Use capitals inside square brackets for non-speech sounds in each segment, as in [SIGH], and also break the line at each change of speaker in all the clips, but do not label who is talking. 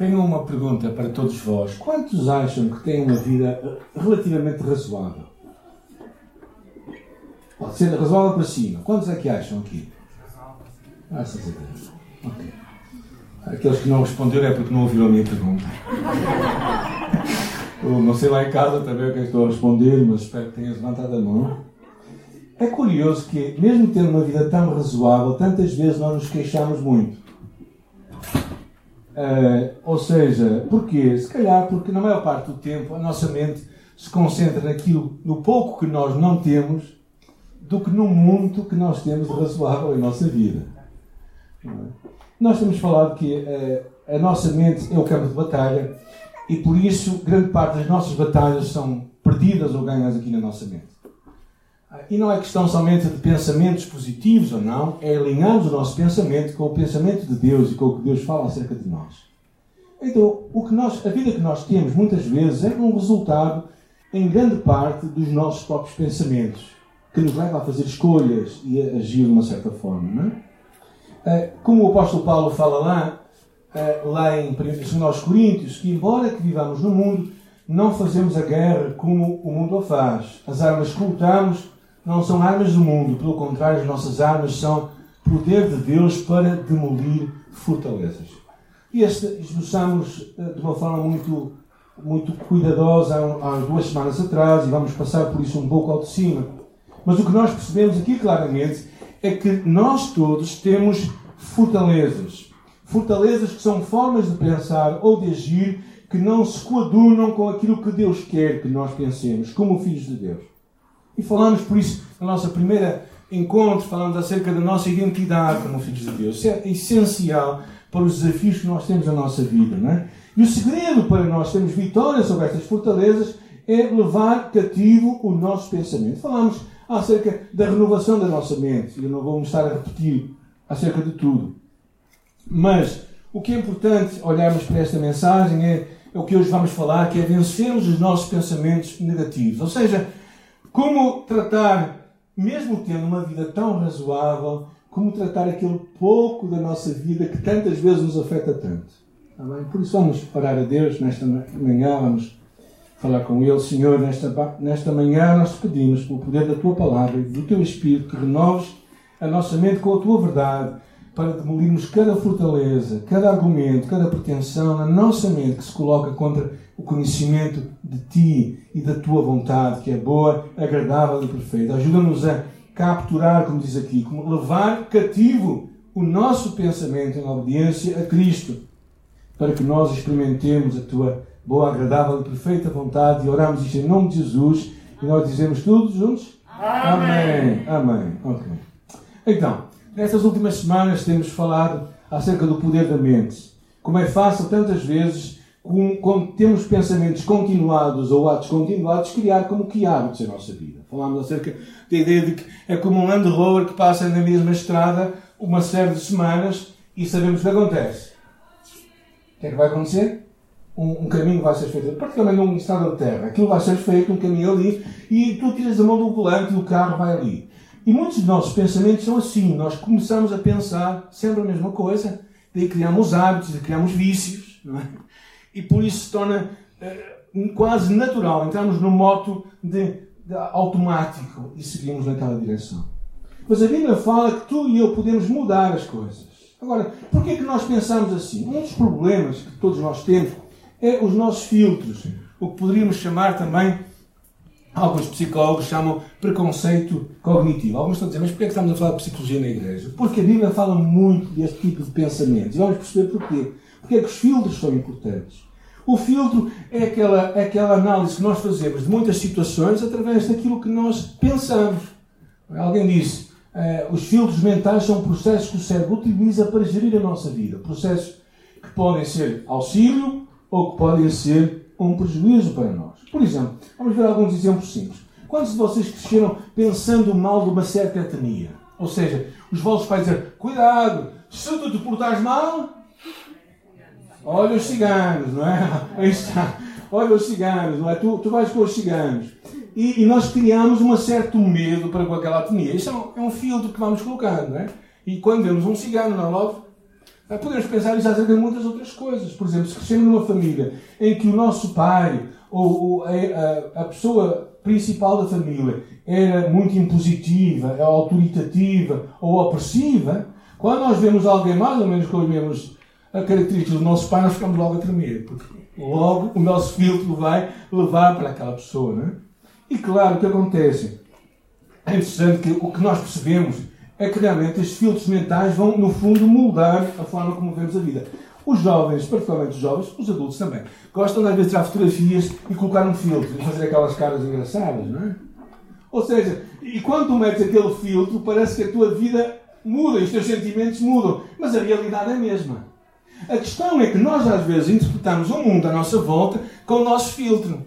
Tenho uma pergunta para todos vós. Quantos acham que têm uma vida relativamente razoável? Pode ser razoável para cima. Quantos é que acham aqui? Graças a Deus. Ok. Aqueles que não responderam é porque não ouviram a minha pergunta. [LAUGHS] Eu não sei lá em casa também o que é estou a responder, mas espero que tenhas levantado a mão. É curioso que, mesmo tendo uma vida tão razoável, tantas vezes nós nos queixamos muito. Uh, ou seja, porquê? Se calhar porque na maior parte do tempo a nossa mente se concentra naquilo, no pouco que nós não temos, do que no muito que nós temos de razoável em nossa vida. É? Nós temos falado que uh, a nossa mente é o campo de batalha e por isso grande parte das nossas batalhas são perdidas ou ganhas aqui na nossa mente. E não é questão somente de pensamentos positivos ou não, é alinharmos o nosso pensamento com o pensamento de Deus e com o que Deus fala acerca de nós. Então, o que nós, a vida que nós temos muitas vezes é um resultado, em grande parte, dos nossos próprios pensamentos, que nos leva a fazer escolhas e a agir de uma certa forma. É? Eh, como o apóstolo Paulo fala lá, eh, lá em 2 Coríntios, que embora que vivamos no mundo, não fazemos a guerra como o mundo a faz. As armas que lutamos não são armas do mundo, pelo contrário, as nossas armas são poder de Deus para demolir fortalezas. E este esboçamos eh, de uma forma muito, muito cuidadosa há, duas semanas atrás e vamos passar por isso um pouco ao de cima. Mas o que nós percebemos aqui claramente é que nós todos temos fortalezas. Fortalezas que são formas de pensar ou de agir que não se coadunam com aquilo que Deus quer que nós pensemos, como filhos de Deus. E falamos por isso na nossa primeira encontro, falamos acerca da nossa identidade como filhos de Deus. Isso é essencial para os desafios que nós temos na nossa vida. Não é? E o segredo para nós termos vitória sobre estas fortalezas é levar cativo o nosso pensamento. Falamos acerca da renovação da nossa mente. Eu não vou estar a repetir acerca de tudo. Mas o que é importante olharmos para esta mensagem é, é o que hoje vamos falar, que é vencermos os nossos pensamentos negativos. Ou seja, como tratar, mesmo tendo uma vida tão razoável, como tratar aquele pouco da nossa vida que tantas vezes nos afeta tanto. Amém? Por isso vamos orar a Deus nesta manhã, vamos falar com Ele. Senhor, nesta, nesta manhã nós te pedimos, pelo poder da Tua palavra e do Teu Espírito, que renoves a nossa mente com a Tua verdade, para demolirmos cada fortaleza, cada argumento, cada pretensão na nossa mente que se coloca contra o conhecimento de Ti e da Tua vontade, que é boa, agradável e perfeita. Ajuda-nos a capturar, como diz aqui, como levar cativo o nosso pensamento em obediência a Cristo, para que nós experimentemos a Tua boa, agradável e perfeita vontade e oramos isto em nome de Jesus e nós dizemos todos juntos? Amém. Amém. Amém. Ok. Então, nestas últimas semanas temos falado acerca do poder da mente. Como é fácil tantas vezes quando temos pensamentos continuados ou atos continuados, criar como que hábitos na nossa vida. Falámos acerca da ideia de que é como um Land Rover que passa na mesma estrada uma série de semanas e sabemos o que acontece. O que é que vai acontecer? Um, um caminho vai ser feito, praticamente num estado de terra. Aquilo vai ser feito, um caminho ali, e tu tiras a mão do volante e o carro vai ali. E muitos dos nossos pensamentos são assim. Nós começamos a pensar sempre a mesma coisa, daí criamos hábitos, criamos vícios, é? e por isso se torna uh, quase natural entrarmos no moto de, de, automático e seguimos naquela direção. Mas a Bíblia fala que tu e eu podemos mudar as coisas. Agora, por que é que nós pensamos assim? Um dos problemas que todos nós temos é os nossos filtros, o que poderíamos chamar também, alguns psicólogos chamam preconceito cognitivo. Alguns estão a dizer, mas porquê é que estamos a falar de psicologia na igreja? Porque a Bíblia fala muito deste tipo de pensamentos. E vamos perceber porquê. Porque é que os filtros são importantes? O filtro é aquela, é aquela análise que nós fazemos de muitas situações através daquilo que nós pensamos. Alguém disse, eh, os filtros mentais são processos que o cérebro utiliza para gerir a nossa vida. Processos que podem ser auxílio ou que podem ser um prejuízo para nós. Por exemplo, vamos ver alguns exemplos simples. Quantos de vocês cresceram pensando mal de uma certa etnia? Ou seja, os vossos pais dizem, cuidado, se tu te portares mal, Olha os ciganos, não é? [LAUGHS] Aí está. Olha os ciganos, não é? Tu, tu vais com os ciganos. E, e, nós criamos um certo medo para com aquela etnia. Isso é um, é um filtro que vamos colocar, não é? E quando vemos um cigano na loja, Ah, podemos pensar isso acerca de muitas outras coisas. Por exemplo, se crescemos numa família em que o nosso pai ou, a, a, pessoa principal da família era muito impositiva, autoritativa ou opressiva, quando nós vemos alguém mais ou menos com as mesmas características do nosso pai, nós ficamos logo a tremer, porque logo o nosso filtro vai levar para aquela pessoa. Não é? E claro, o que acontece? É interessante que o que nós percebemos é que realmente estes filtros mentais vão, no fundo, moldar a forma como vemos a vida. Os jovens, particularmente os jovens, os adultos também, gostam de às vezes tirar fotografias e colocar um filtro e fazer aquelas caras engraçadas, não é? Ou seja, e quando tu metes aquele filtro, parece que a tua vida muda e os teus sentimentos mudam, mas a realidade é a mesma. A questão é que nós às vezes interpretamos o mundo à nossa volta com o nosso filtro.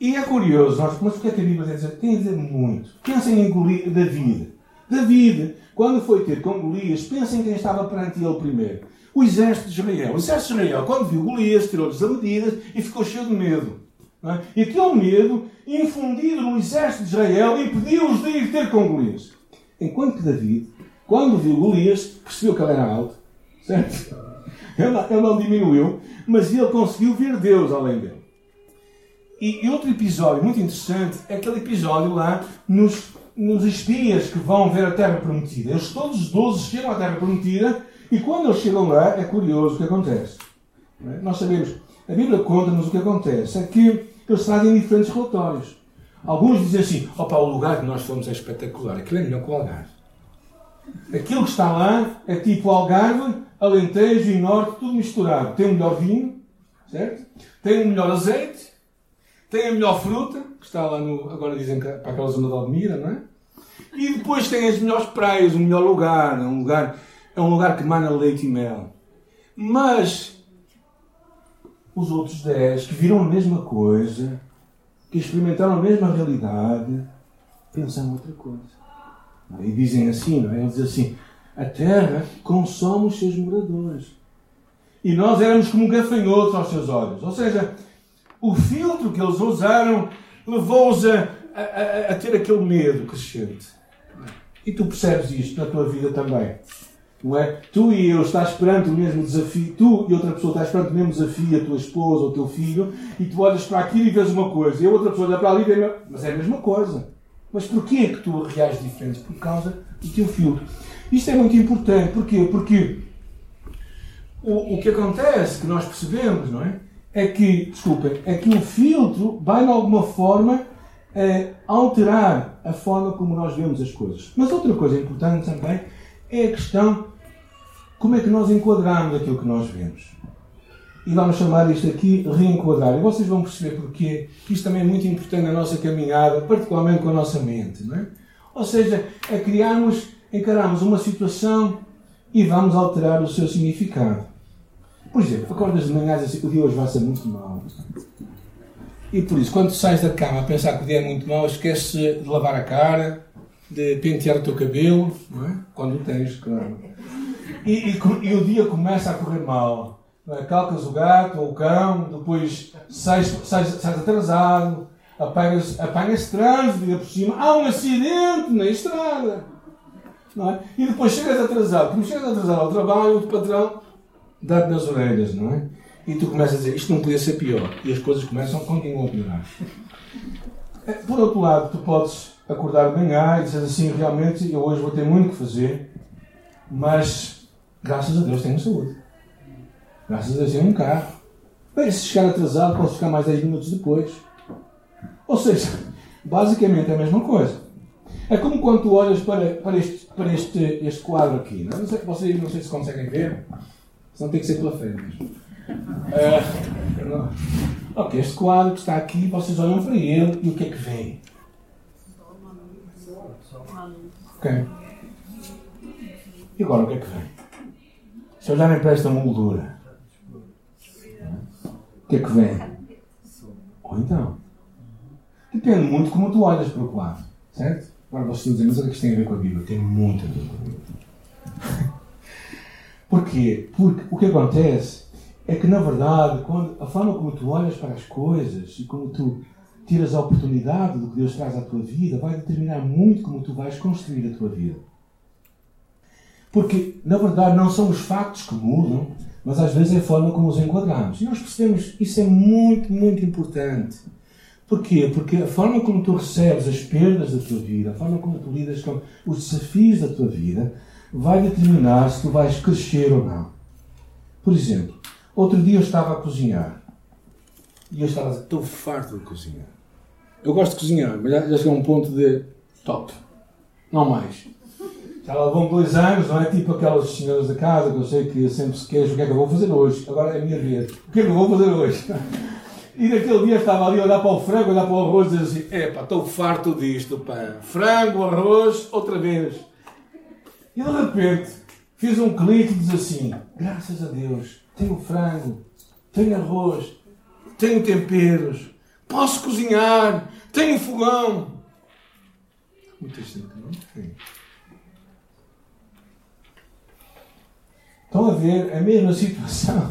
E é curioso, nós, mas o que é que a Bíblia dizer? Tem a dizer muito. Pensem em David. David, quando foi ter com Golias, pensem em quem estava perante ele primeiro. O exército de Israel. O exército de Israel, quando viu Golias, tirou-lhes a medida e ficou cheio de medo. É? E aquele medo, infundido no exército de Israel, impediu-os de ir ter com Golias. Enquanto que David, quando viu Golias, percebeu que ele era alto, certo? Ele não, diminuiu, mas ele conseguiu ver Deus além dele. E, e outro episódio muito interessante é aquele episódio lá nos nos espias que vão ver a Terra Prometida. Eles todos os 12 chegam à Terra Prometida e quando eles chegam lá é curioso o que acontece. É? Nós sabemos, a Bíblia conta-nos o que acontece. É que eles trazem diferentes relatórios. Alguns dizem assim: opa, o lugar que nós fomos é espetacular, aquilo é melhor que o Algarve. Aquilo que está lá é tipo Algarve, Alentejo e Norte, tudo misturado. Tem o melhor vinho, certo? Tem o melhor azeite, tem a melhor fruta, que está lá no. Agora dizem que para aquela zona de Almira, não é? E depois tem as melhores praias, o melhor lugar. É um lugar, é um lugar que mana leite e mel. Mas os outros dez que viram a mesma coisa, que experimentaram a mesma realidade, pensam outra coisa. E dizem assim, não é? Eles dizem assim: a terra consome os seus moradores. E nós éramos como gafanhotos aos seus olhos. Ou seja, o filtro que eles usaram levou-os a, a, a, ter aquele medo crescente. E tu percebes isto na tua vida também. Não é? Tu e eu estás perante o mesmo desafio, tu e outra pessoa estás perante o mesmo desafio, a tua esposa ou o teu filho, e tu olhas para aquilo e vês uma coisa, e a outra pessoa olha para ali e vê, mas é a mesma coisa. Mas porquê é que tu reages diferente? Por causa do teu filtro. Isto é muito importante. Porquê? Porque o, o que acontece, que nós percebemos, não é? é que, desculpem, é que o filtro vai de alguma forma é, alterar a forma como nós vemos as coisas. Mas outra coisa importante também é a questão como é que nós enquadramos aquilo que nós vemos. E vamos chamar isto aqui reenquadrar. E vocês vão perceber porquê. Isto também é muito importante na nossa caminhada, particularmente com a nossa mente. Não é? Ou seja, é criarmos, encararmos uma situação e vamos alterar o seu significado. Por exemplo, acordas de manhã e assim, o dia hoje vai ser muito mau. E por isso, quando sais da cama a pensar que o dia é muito mau, esquece de lavar a cara, de pentear o teu cabelo, não é? Quando tens, claro. E, e, e, o dia começa a correr mal. É? Calcas o gato ou o cão, depois sais, atrasado, apanhas, apanhas trânsito e por cima há um acidente na estrada. Não é? E depois chegas atrasado. Como chegas atrasado ao trabalho, o patrão dá-te nas orelhas, não é? E tu começas a dizer, isto não podia ser pior. E as coisas começam, continuam a piorar. É, por outro lado, tu podes acordar de manhã e dizer assim, realmente, eu hoje vou ter muito que fazer, mas graças a Deus tenho saúde. Graças a Deus tenho um carro. Bem, se chegar atrasado, posso ficar mais 10 minutos depois. Ou seja, basicamente é a mesma coisa. É como quando tu olhas para, para, este, para este, este quadro aqui. Não, sei, vocês não sei se conseguem ver. Senão tem que ser pela frente mesmo. Uh, ok, este quadro que está aqui, vocês olham para ele e o que é que vem? Ok. E agora o que é que vem? Se olharem para esta moldura, o que é que vem? Ou então? Depende muito como tu olhas para o quadro, certo? Agora vocês estão dizendo, mas o que é que isto tem a ver com a Bíblia? Tem muito a ver com a Bíblia. [LAUGHS] Porquê? Porque o que acontece é que, na verdade, quando, a forma como tu olhas para as coisas e como tu tiras a oportunidade do que Deus traz à tua vida vai determinar muito como tu vais construir a tua vida. Porque, na verdade, não são os factos que mudam, mas às vezes é a forma como os enquadramos. E nós percebemos isso é muito, muito importante. Porquê? Porque a forma como tu recebes as perdas da tua vida, a forma como tu lidas com os desafios da tua vida, vai determinar se tu vais crescer ou não. Por exemplo, outro dia eu estava a cozinhar e eu estava a dizer, estou farto de cozinhar. Eu gosto de cozinhar, mas já, já a um ponto de top. Não mais. Já lá vão dois anos, não é tipo aquelas senhoras da casa que eu sei que sempre se queixam o que é que eu vou fazer hoje. Agora é a minha vez. O que é que eu vou fazer hoje? [LAUGHS] E naquele dia estava ali a olhar para o frango, olhar para o arroz e dizer assim: epá, estou farto disto, pá. Frango, arroz, outra vez. E de repente fiz um clique e diz assim: graças a Deus, tenho frango, tenho arroz, tenho temperos, posso cozinhar, tenho fogão. Muita gente não tem. Estão a ver a mesma situação.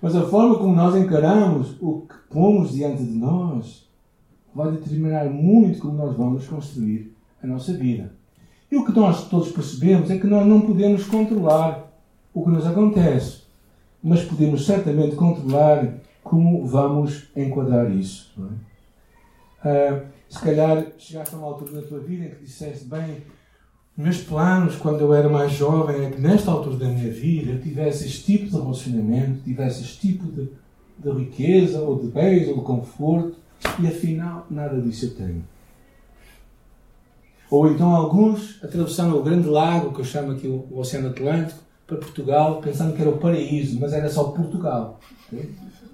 Mas a forma como nós encaramos o que pomos diante de nós vai determinar muito como nós vamos construir a nossa vida. E o que nós todos percebemos é que nós não podemos controlar o que nos acontece, mas podemos certamente controlar como vamos enquadrar isso. É? Uh, se calhar chegaste a uma altura da tua vida em que disseste, bem, meus planos, quando eu era mais jovem, é que nesta altura da minha vida eu tivesse este tipo de relacionamento, tivesse este tipo de, de riqueza, ou de bens, ou de conforto, e afinal nada disso eu tenho. Ou então alguns atravessando o grande lago, que eu chamo aqui o Oceano Atlântico, para Portugal, pensando que era o paraíso, mas era só Portugal.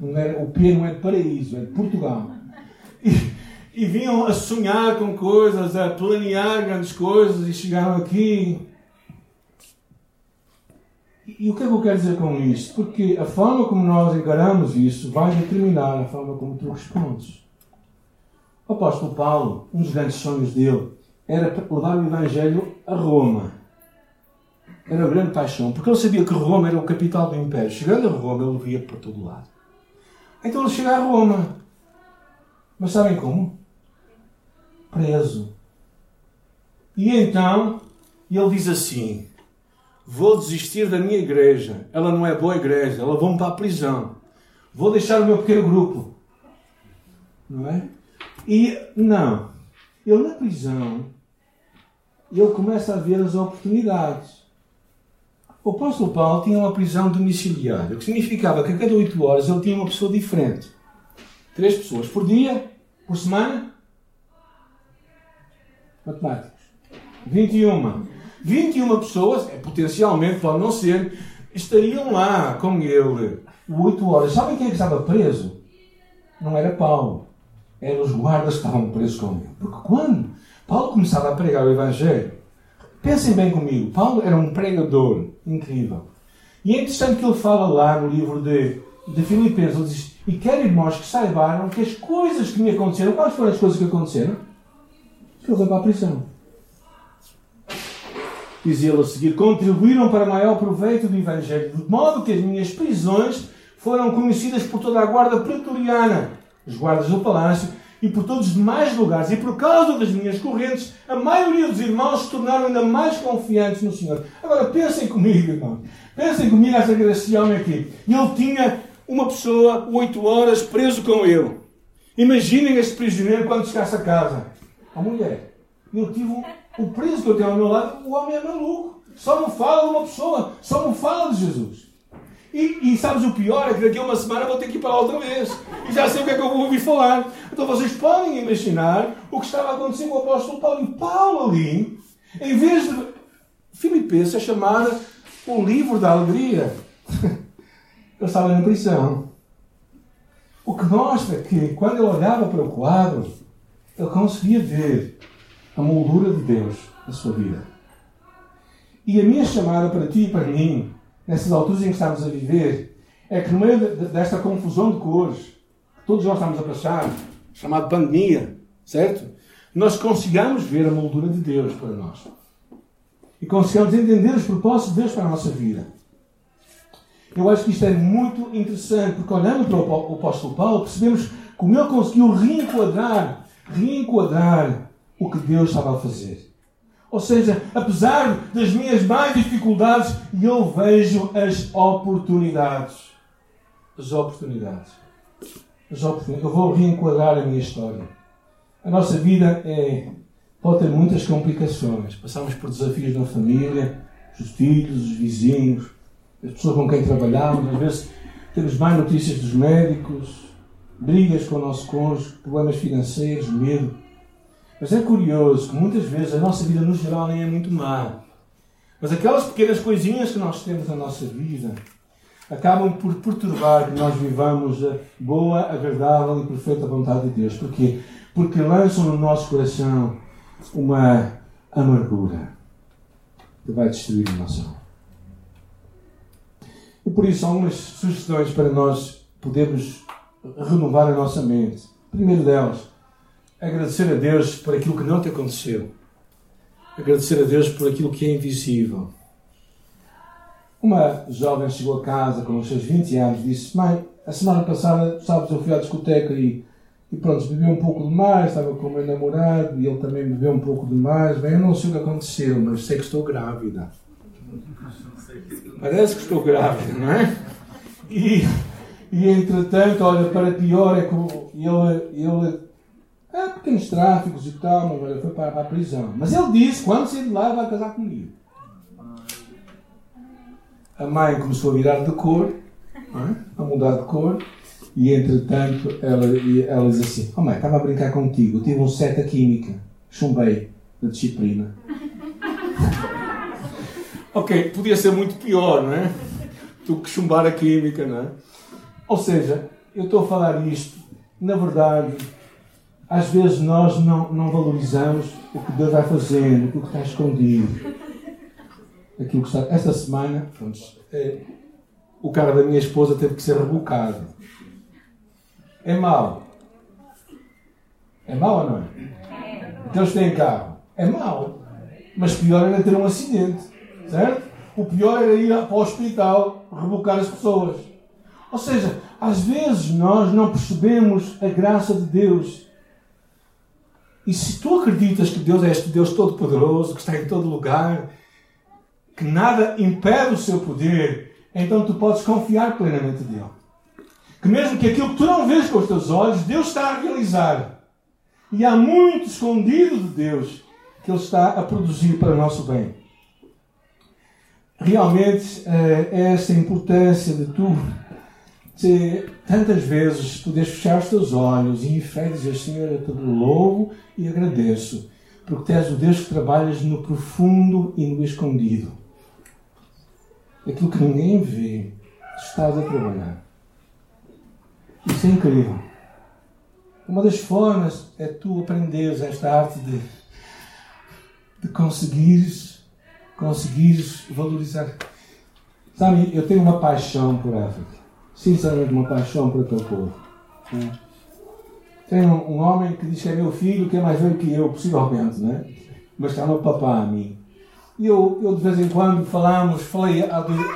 Não era, o P não é de paraíso, é de Portugal. E, e vinham a sonhar com coisas, a planear grandes coisas e chegaram aqui. E, o que é que eu quero dizer com isto? Porque a forma como nós encaramos isso vai determinar a forma como tu respondes. O apóstolo Paulo, um dos grandes sonhos dele, era levar o Evangelho a Roma. Era a grande paixão, porque ele sabia que Roma era o capital do Império. Chegando a Roma, ele via por todo lado. Então ele chega a Roma. Mas sabem como? Preso. E então ele diz assim: Vou desistir da minha igreja. Ela não é boa igreja. Ela vão para a prisão. Vou deixar o meu pequeno grupo. Não é? E não. Ele na prisão, ele começa a ver as oportunidades. O apóstolo Paulo tinha uma prisão domiciliar, o que significava que a cada oito horas ele tinha uma pessoa diferente. Três pessoas por dia, por semana, matemáticos. 21. 21 pessoas, é, potencialmente, pode não ser, estariam lá com ele 8 horas. Sabem quem é estava preso? Não era Paulo. Eram os guardas que estavam presos com ele. Porque quando Paulo começava a pregar o Evangelho, pensem bem comigo, Paulo era um pregador incrível. E é interessante que ele fala lá no livro de, de Filipenses, ele diz, e quero irmãos que saibam que as coisas que me aconteceram, quais foram as coisas que aconteceram? Ele para a prisão. Diz ele a seguir: contribuíram para maior proveito do Evangelho, de modo que as minhas prisões foram conhecidas por toda a guarda pretoriana, os guardas do palácio, e por todos os demais lugares. E por causa das minhas correntes, a maioria dos irmãos se tornaram ainda mais confiantes no Senhor. Agora pensem comigo, irmão. Pensem comigo essa esse homem aqui. Ele tinha uma pessoa oito horas preso com ele. Imaginem este prisioneiro quando chegasse a casa a mulher. Eu tive o preso que eu tenho ao meu lado, o homem é maluco. Só não fala de uma pessoa, só não fala de Jesus. E, e sabes o pior? É que daqui a uma semana vou ter que ir para lá outra vez. E já sei o que é que eu vou ouvir falar. Então vocês podem imaginar o que estava acontecendo com o apóstolo Paulo. E Paulo ali, em vez de Filipenses é chamada o livro da alegria. [LAUGHS] Ele estava na prisão. O que mostra que quando ele olhava para o quadro, ele conseguia ver a moldura de Deus na sua vida. E a minha chamada para ti e para mim, nessas alturas em que estamos a viver, é que no meio desta confusão de cores que todos nós estamos a passar, chamada pandemia, certo? Nós consigamos ver a moldura de Deus para nós. E consigamos entender os propósitos de Deus para a nossa vida. Eu acho que isto é muito interessante, porque olhando para o apóstolo Paulo, percebemos como ele conseguiu reenquadrar reenquadrar o que Deus estava a fazer. Ou seja, apesar das minhas mais dificuldades, eu vejo as oportunidades. As oportunidades. As oportunidades. Eu vou reenquadrar a minha história. A nossa vida é, pode ter muitas complicações. Passamos por desafios na família, os filhos, os vizinhos, as pessoas com quem trabalhamos. Às vezes temos mais notícias dos médicos, brigas com o nosso cônjuge, problemas financeiros, medo. Mas é curioso que muitas vezes a nossa vida no geral nem é muito má. Mas aquelas pequenas coisinhas que nós temos na nossa vida acabam por perturbar que nós vivamos a boa, agradável e perfeita vontade de Deus. Porquê? Porque lançam no nosso coração uma amargura que vai destruir a nossa alma. E por isso, algumas sugestões para nós podermos renovar a nossa mente. Primeiro delas, agradecer a Deus por aquilo que não te aconteceu. Agradecer a Deus por aquilo que é invisível. Uma jovem chegou a casa com os seus 20 anos e disse: Mãe, a semana passada, sabes, eu fui à discoteca e, e pronto, bebi um pouco demais, estava com o meu namorado e ele também bebeu um pouco demais. Bem, eu não sei o que aconteceu, mas sei que estou grávida. Parece que estou grávida, não é? E e entretanto, olha, para pior é que ele, ele é pequenos tráficos e tal, mas olha, foi para, para a prisão. Mas ele disse: quando sair de lá, vai casar comigo. A mãe começou a virar de cor, é? a mudar de cor, e entretanto ela, ela diz assim: Oh mãe, estava a brincar contigo, tive um set a química, chumbei da disciplina. ok, podia ser muito pior, não é? Do que chumbar a química, não é? Ou seja, eu estou a falar isto, na verdade, às vezes nós não, não valorizamos o que Deus vai fazendo, aquilo que está escondido. Aquilo que está... Esta semana, pronto, é, o carro da minha esposa teve que ser rebocado. É mau. É mau ou não é? Então eles têm carro. É mau. Mas pior era ter um acidente. Certo? O pior era ir para o hospital rebocar as pessoas. Ou seja, às vezes nós não percebemos a graça de Deus. E se tu acreditas que Deus é este Deus todo-poderoso, que está em todo lugar, que nada impede o seu poder, então tu podes confiar plenamente nele. Que mesmo que aquilo que tu não vês com os teus olhos, Deus está a realizar. E há muito escondido de Deus que Ele está a produzir para o nosso bem. Realmente, é esta importância de tu se tantas vezes podes fechar os teus olhos e em fé dizer, Senhor, eu te louvo e agradeço, porque tu és o Deus que trabalhas no profundo e no escondido. Aquilo que ninguém vê, tu estás a trabalhar. Isso é incrível. Uma das formas é tu aprenderes esta arte de, de conseguires, conseguires valorizar. Sabe, eu tenho uma paixão por África sinceramente uma paixão por aquele povo. Tem um, um, homem que diz que é meu filho, que é mais velho que eu, possivelmente, né? mas está no papá a mim. E eu, eu de vez em quando falamos, falei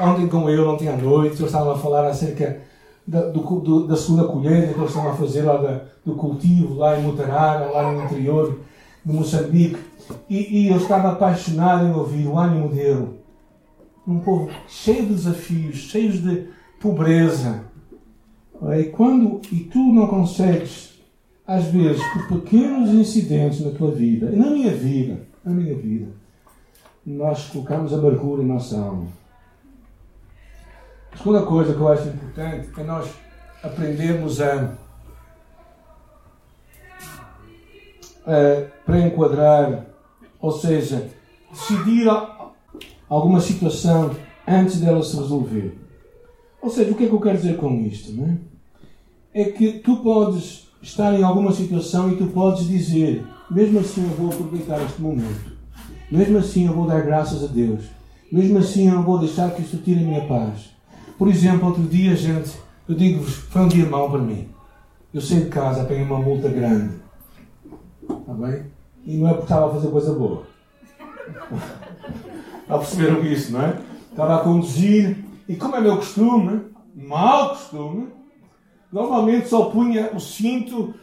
ontem com ele, ontem à noite, eu estava a falar acerca da, do, do, da segunda colheita que eles estão a fazer lá da, do cultivo, lá em Mutarara, lá no interior de Moçambique. E, e eu estava apaixonado em ouvir o ânimo dele. Um povo cheio de desafios, cheio de, pobreza. E quando e tu não consegues, às vezes, por pequenos incidentes na tua vida, e na minha vida, na minha vida, nós colocamos amargura em nossa alma. A segunda coisa que eu acho importante é nós aprendermos a, a para enquadrar, ou seja, decidir alguma situação antes dela se resolver. Ou seja, o que é que eu quero dizer com isto? É? é que tu podes estar em alguma situação e tu podes dizer, mesmo assim eu vou aproveitar este momento, mesmo assim eu vou dar graças a Deus, mesmo assim eu não vou deixar que isto tire a minha paz. Por exemplo, outro dia, gente, eu digo-vos, foi um dia mau para mim. Eu saí de casa, apanhei uma multa grande. Está bem? E não é porque estava a fazer coisa boa. [LAUGHS] Já perceberam isso, não é? Estava a conduzir e como é meu costume, mau costume, normalmente só punha o cinto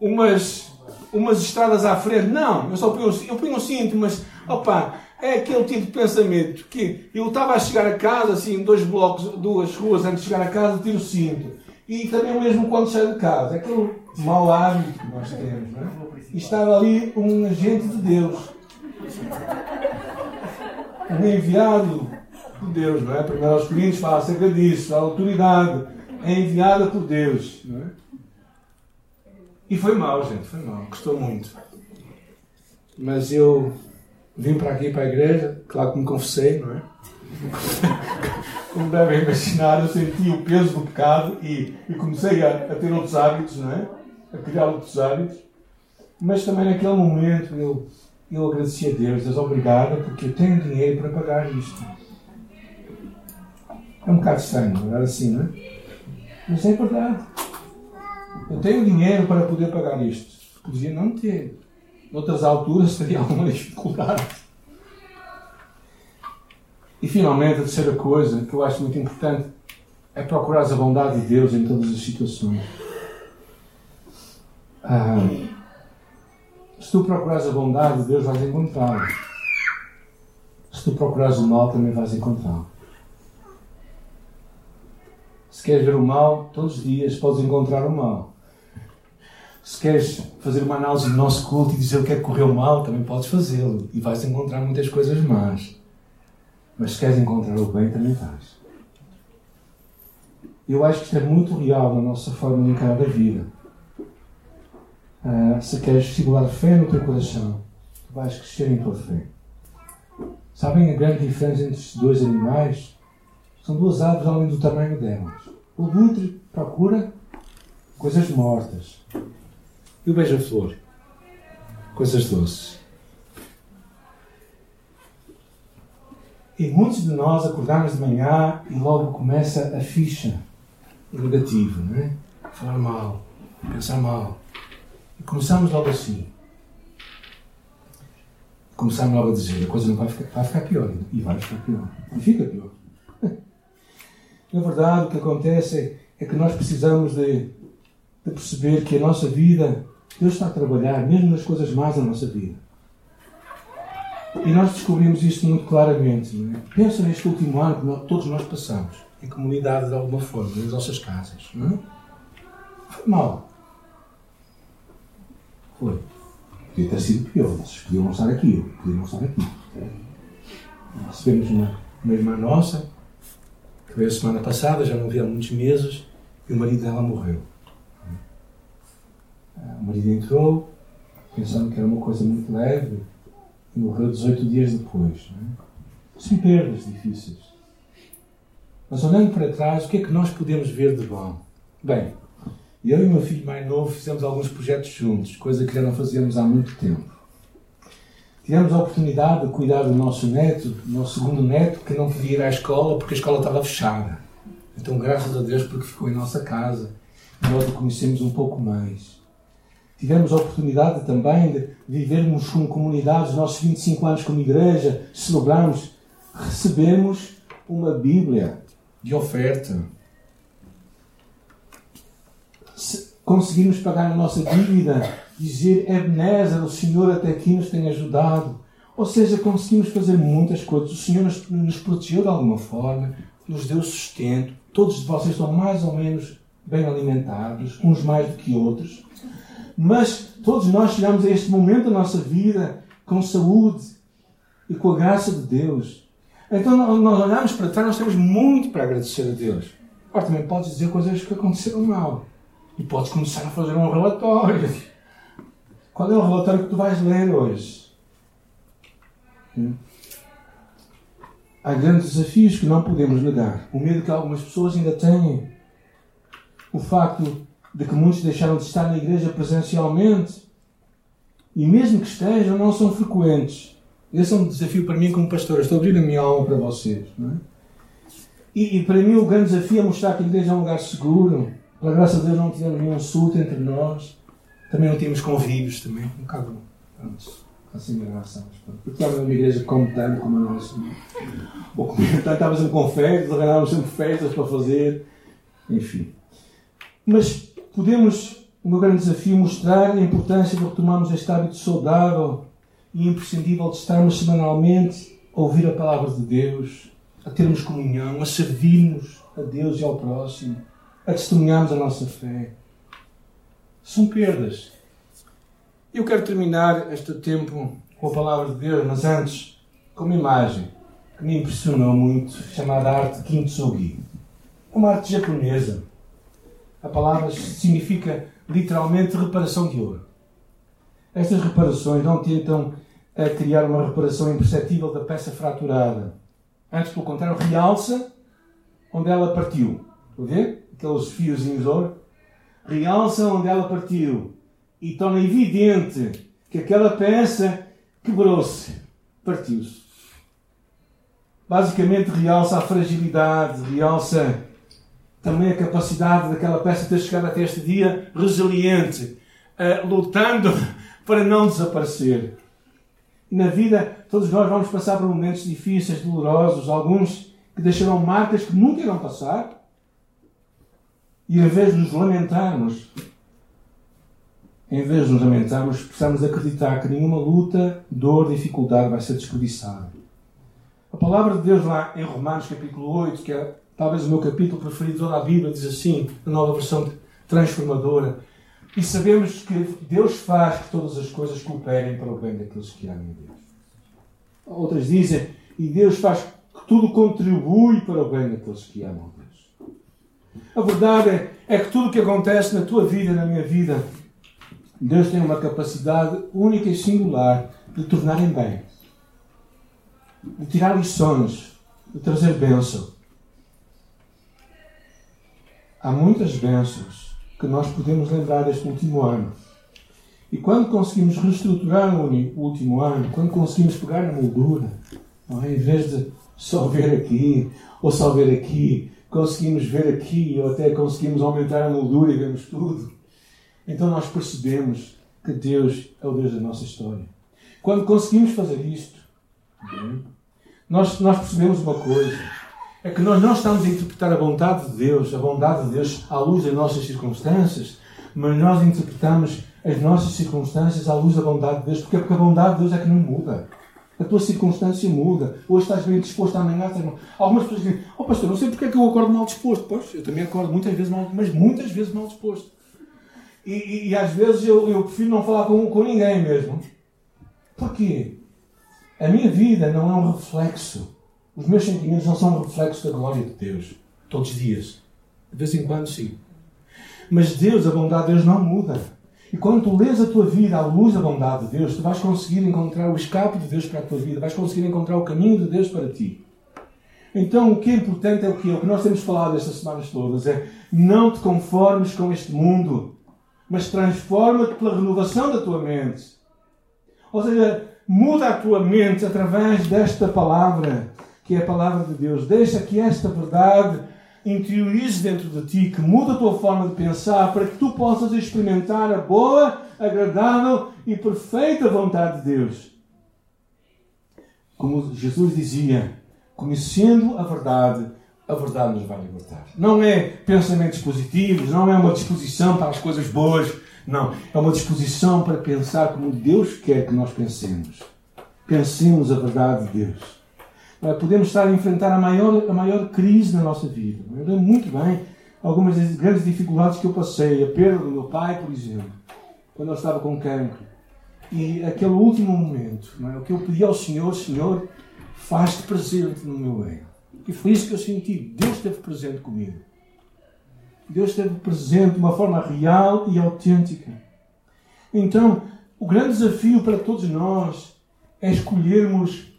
umas umas estradas à frente. Não, eu só ponho, eu ponho um cinto, mas opa, é aquele tipo de pensamento que eu estava a chegar a casa, assim, dois blocos, duas ruas antes de chegar a casa, tiro o cinto. E também mesmo quando saio de casa. É aquele mau hábito que nós temos, não é? E estava ali um agente de Deus. Um enviado de Deus, não é? Primeiro aos Coríntios fala acerca disso. A autoridade é enviada por Deus, não é? E foi mal, gente, foi mal. Custou muito. Mas eu vim para aqui, para a igreja, claro que me confessei, não é? Como devem imaginar, eu senti o peso do pecado e, e comecei a, a, ter outros hábitos, não é? A criar outros hábitos. Mas também naquele momento eu, eu agradeci a Deus, Deus obrigado, porque eu tenho dinheiro para pagar isto. É um estranho, não é assim, não é? Mas é verdade. Eu tenho dinheiro para poder pagar isto. Podia não ter. Noutras alturas teria [LAUGHS] alguma dificuldade. E finalmente, a terceira coisa que eu acho muito importante é procurar a bondade de Deus em todas as situações. Ah, se tu procurares a bondade de Deus, vais encontrá-lo. Se tu procurares o mal, também vais encontrá-lo. Se queres ver o mal, todos os dias podes encontrar o mal. Se queres fazer uma análise do nosso culto e dizer o que é que correu mal, também podes fazê-lo. E vais encontrar muitas coisas más. Mas se queres encontrar o bem, também vais. Eu acho que isto é muito real na nossa forma de encarar a vida. Uh, se queres estimular fé no teu coração, tu vais crescer em tua fé. Sabem a grande diferença entre estes dois animais? São duas aves além do tamanho delas. O butre procura coisas mortas. E o beija-flor? Coisas doces. E muitos de nós acordamos de manhã e logo começa a ficha negativa, não é? Falar mal, pensar mal. E começamos logo assim. Começamos logo a dizer: a coisa não vai ficar, vai ficar pior. E vai ficar pior. E fica pior. Na verdade, o que acontece é que nós precisamos de, de perceber que a nossa vida, Deus está a trabalhar, mesmo nas coisas más da nossa vida. E nós descobrimos isto muito claramente. Não é? Pensa neste último ano que nós, todos nós passamos, em comunidade de alguma forma, nas nossas casas. Não é? Foi mal. Foi. Podia ter sido pior. Vocês podiam não estar aqui, podiam não estar aqui. Nós recebemos uma, uma irmã nossa, que veio semana passada, já não via há muitos meses, e o marido dela morreu. O marido entrou, pensando que era uma coisa muito leve, e morreu 18 dias depois. É? São perdas difíceis. Mas olhando para trás, o que é que nós podemos ver de bom? Bem, eu e o meu filho mais novo fizemos alguns projetos juntos, coisa que já não fazíamos há muito tempo. Tivemos a oportunidade de cuidar do nosso neto, do nosso segundo neto, que não podia ir à escola porque a escola estava fechada. Então, graças a Deus, porque ficou em nossa casa, nós o conhecemos um pouco mais. Tivemos a oportunidade também de vivermos com comunidades, os nossos 25 anos como igreja, celebramos, recebemos uma Bíblia de oferta. Se conseguimos pagar a nossa dívida, dizer Ebenezer, o Senhor até aqui nos tem ajudado. Ou seja, conseguimos fazer muitas coisas. O Senhor nos, nos protegeu de alguma forma, nos deu sustento. Todos vocês estão mais ou menos bem alimentados, uns mais do que outros. Mas todos nós chegamos a este momento da nossa vida com saúde e com a graça de Deus. Então nós olhamos para trás, nós temos muito para agradecer a Deus. Agora também podes dizer coisas que aconteceram mal. E podes começar a fazer um relatório. Qual é o relatório que tu vais ler hoje? Hum? Há grandes desafios que não podemos negar. O medo que algumas pessoas ainda têm. O facto de que muitos deixaram de estar na igreja presencialmente e mesmo que estejam, não são frequentes. Esse é um desafio para mim como pastor. Estou a abrir a minha alma para vocês. Não é? e, e, para mim o grande desafio é mostrar que a igreja é um lugar seguro. Pela graça de Deus não tivemos nenhum insulto entre nós. Também não tínhamos convívios também. Um bocado pronto, assim graça. Porque estava numa igreja como tanto como a nossa. Ou como estava sempre com festas, arranjávamos sempre festas para fazer. Enfim. Mas podemos o meu grande desafio é mostrar a importância de retomarmos este hábito saudável e imprescindível de estarmos semanalmente a ouvir a palavra de Deus, a termos comunhão, a servirmos a Deus e ao próximo, a testemunharmos a nossa fé. São perdas. Eu quero terminar este tempo com a palavra de Deus, mas antes, com uma imagem que me impressionou muito, chamada arte Kintsugi. Uma arte japonesa. A palavra significa literalmente reparação de ouro. Estas reparações não tentam eh, criar uma reparação imperceptível da peça fraturada. Antes, pelo contrário, realça onde ela partiu. Estão a ver? Aqueles fiozinhos de ouro. Realça onde ela partiu. E torna evidente que aquela peça quebrou-se, partiu-se. Basicamente, realça a fragilidade, realça também a capacidade daquela peça ter chegado até este dia resiliente, uh, lutando [LAUGHS] para não desaparecer. Na vida, todos nós vamos passar por momentos difíceis, dolorosos, alguns que deixarão marcas que nunca irão passar. E em vez de nos lamentarmos, em vez de nos lamentarmos, precisamos acreditar que nenhuma luta, dor, dificuldade vai ser desperdiçada. A palavra de Deus lá em Romanos capítulo 8, que é talvez o meu capítulo preferido de toda a Bíblia, diz assim, na nova versão transformadora. E sabemos que Deus faz que todas as coisas cooperem para o bem daqueles que amam a Deus. Outras dizem, e Deus faz que tudo contribui para o bem daqueles que amam a Deus. A verdade é, que tudo o que acontece na tua vida, na minha vida, Deus tem uma capacidade única e singular de tornar em bem, de tirar lições, de trazer bênção há muitas bênçãos que nós podemos lembrar deste último ano. E quando conseguimos reestruturar o último ano, quando conseguimos pegar na moldura, é? em vez de só ver aqui ou só ver aqui, conseguimos ver aqui ou até conseguimos aumentar a moldura e vemos tudo, então nós percebemos que Deus é o Deus da nossa história. Quando conseguimos fazer isto, nós, nós percebemos uma coisa é que nós não estamos a interpretar a vontade de Deus, a bondade de Deus à luz das nossas circunstâncias, mas nós interpretamos as nossas circunstâncias à luz da bondade de Deus, porque, porque a bondade de Deus é que não muda. A tua circunstância muda. Hoje estás bem disposto, amanhã estás mal. Algumas pessoas dizem, oh pastor, não sei porque é que eu acordo mal disposto. Pois, eu também acordo muitas vezes mal, mas muitas vezes mal disposto. E, e, e às vezes eu, eu, prefiro não falar com, com ninguém mesmo. Porquê? A minha vida não é um reflexo os meus sentimentos não são um reflexo da glória de Deus. Todos os dias. De vez em quando, sim. Mas Deus, a bondade de Deus, não muda. E quando tu lês a tua vida à luz da bondade de Deus, tu vais conseguir encontrar o escape de Deus para a tua vida, vais conseguir encontrar o caminho de Deus para ti. Então, o que é importante é o que, é o que nós temos falado estas semanas todas: é não te conformes com este mundo, mas transforma-te pela renovação da tua mente. Ou seja, muda a tua mente através desta palavra que é a palavra de Deus. Deixa que esta verdade interiorize dentro de ti, que muda a tua forma de pensar, para que tu possas experimentar a boa, agradável e perfeita vontade de Deus. Como Jesus dizia, conhecendo a verdade, a verdade nos vai libertar. Não é pensamentos positivos, não é uma disposição para as coisas boas, não. É uma disposição para pensar como Deus quer que nós pensemos. Pensemos a verdade de Deus. Eh, podemos estar a enfrentar a maior, a maior crise na nossa vida. Eu lembro muito bem algumas das grandes dificuldades que eu passei. A perda do meu pai, por exemplo, quando eu estava com cancro. E aquele último momento, é? o que eu pedi ao Senhor, Senhor, faz-te presente no meu meio. E foi isso que eu senti. Deus esteve presente comigo. Deus esteve presente de uma forma real e autêntica. Então, o grande desafio para todos nós é escolhermos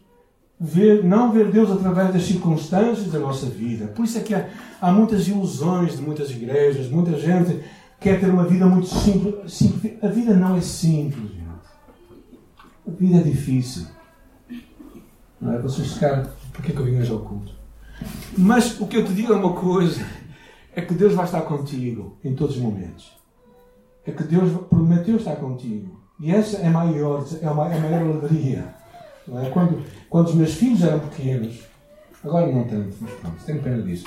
ver, não ver Deus através das circunstâncias da nossa vida. Por isso é que há, há muitas ilusões de muitas igrejas, muita gente quer ter uma vida muito simples. simples. A vida não é simples, gente. A vida é difícil. Não é? Vocês ficaram. Por que, é que eu vim hoje ao culto? Mas o que eu te digo é uma coisa: é que Deus vai estar contigo em todos os momentos. É que Deus prometeu estar contigo. E essa é maior, é a maior alegria. É? Quando, quando os meus filhos eram pequenos, Agora não tanto, mas pronto, tenho pena disso.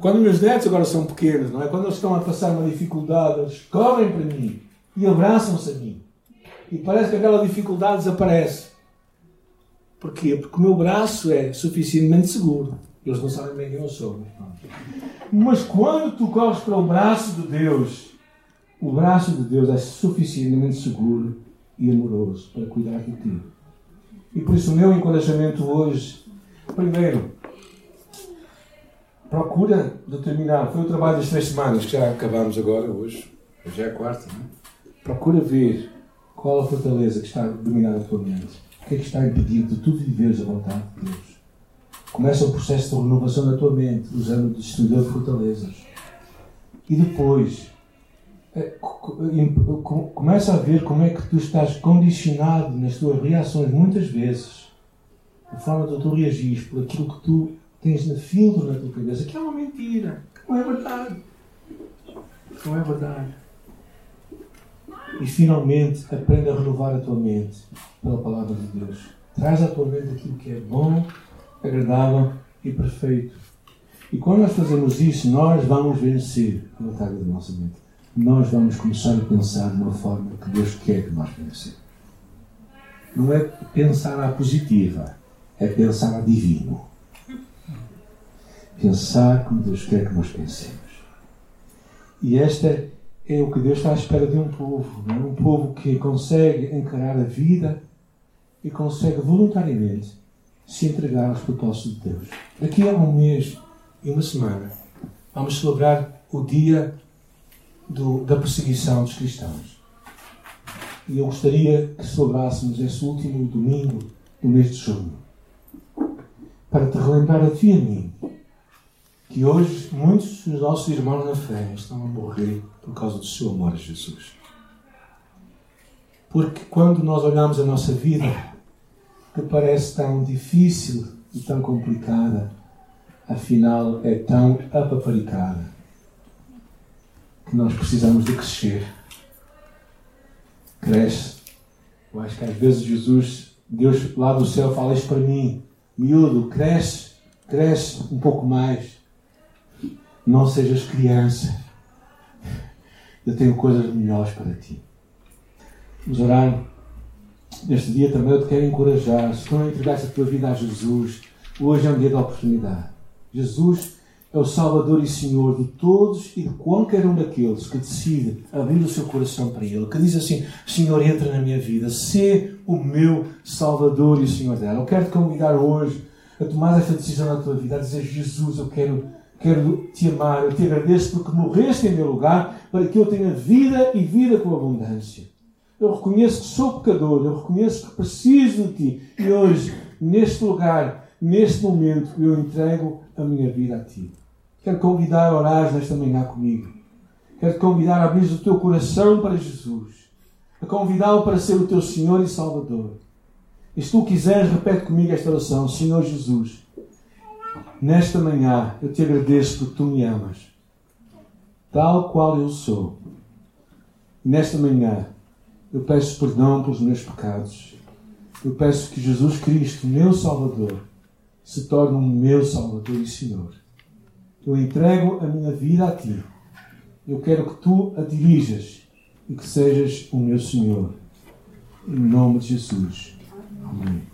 Quando meus netos agora são pequenos, não é? Quando eles estão a passar uma dificuldade, eles correm para mim e abraçam-se a mim. E parece que aquela dificuldade desaparece. Porquê? Porque o meu braço é suficientemente seguro. Eles não sabem bem quem eu sou. Mas quando tu corres para o braço de Deus, o braço de Deus é suficientemente seguro e amoroso para cuidar de ti. E por isso o meu encorajamento hoje, primeiro, procura determinar, foi o trabalho das três semanas que já acabamos agora, hoje, hoje é a quarta, não é? Procura ver qual a fortaleza que está a dominar a tua mente. O que é que está a impedir de tu viveres a vontade de Deus? Começa o processo de renovação da tua mente, usando o destruidor de fortalezas. E depois, começa a ver como é que tu estás condicionado nas tuas reações, muitas vezes, a forma de tu reagires por aquilo que tu tens na filtro na tua cabeça, que é uma mentira, não é verdade. Não é verdade. E finalmente aprende a renovar a tua mente pela palavra de Deus. Traz à tua mente aquilo que é bom, agradável e perfeito. E quando nós fazemos isso, nós vamos vencer a batalha da nossa mente nós vamos começar a pensar de uma forma que Deus quer que nós pensemos. Não é pensar à positiva, é pensar a divino. Pensar como Deus quer que nós pensemos. E esta é o que Deus está à espera de um povo. É? Um povo que consegue encarar a vida e consegue voluntariamente se entregar aos propósitos de Deus. Daqui a um mês e uma semana vamos celebrar o dia do, da perseguição dos cristãos. E eu gostaria que celebrássemos esse último domingo do mês de junho para te relembrar a ti e a mim que hoje muitos dos nossos irmãos na fé estão a morrer por causa do seu amor a Jesus. Porque quando nós olhamos a nossa vida, que parece tão difícil e tão complicada, afinal é tão apaparicada nós precisamos de crescer. Cresce. Eu acho que às vezes Jesus, Deus lá do céu, fala isso para mim. Miúdo, cresce, cresce um pouco mais. Não sejas criança. Eu tenho coisas melhores para ti. Vamos orar. Neste dia também eu te quero encorajar. Se tu não entregaste a tua vida a Jesus, hoje é um dia de oportunidade. Jesus é o Salvador e Senhor de todos e de qualquer um daqueles que decide abrir o seu coração para Ele, que diz assim: Senhor, entra na minha vida, sê o meu Salvador e Senhor dela. Eu quero te convidar hoje a tomar esta decisão na tua vida, a dizer: Jesus, eu quero, quero te amar, eu te agradeço porque morreste em meu lugar para que eu tenha vida e vida com abundância. Eu reconheço que sou pecador, eu reconheço que preciso de ti e hoje, neste lugar, neste momento, eu entrego a minha vida a ti. Quero convidar a orar nesta manhã comigo. Quero te convidar a abrir o teu coração para Jesus. A convidá-lo para ser o teu Senhor e Salvador. E se tu quiseres, repete comigo esta oração. Senhor Jesus, nesta manhã eu te agradeço porque tu me amas. Tal qual eu sou. nesta manhã eu peço perdão pelos meus pecados. Eu peço que Jesus Cristo, meu Salvador, se torne o meu Salvador e Senhor. Eu entrego a minha vida a ti. Eu quero que tu a dirijas e que sejas o meu Senhor. Em nome de Jesus. Amém.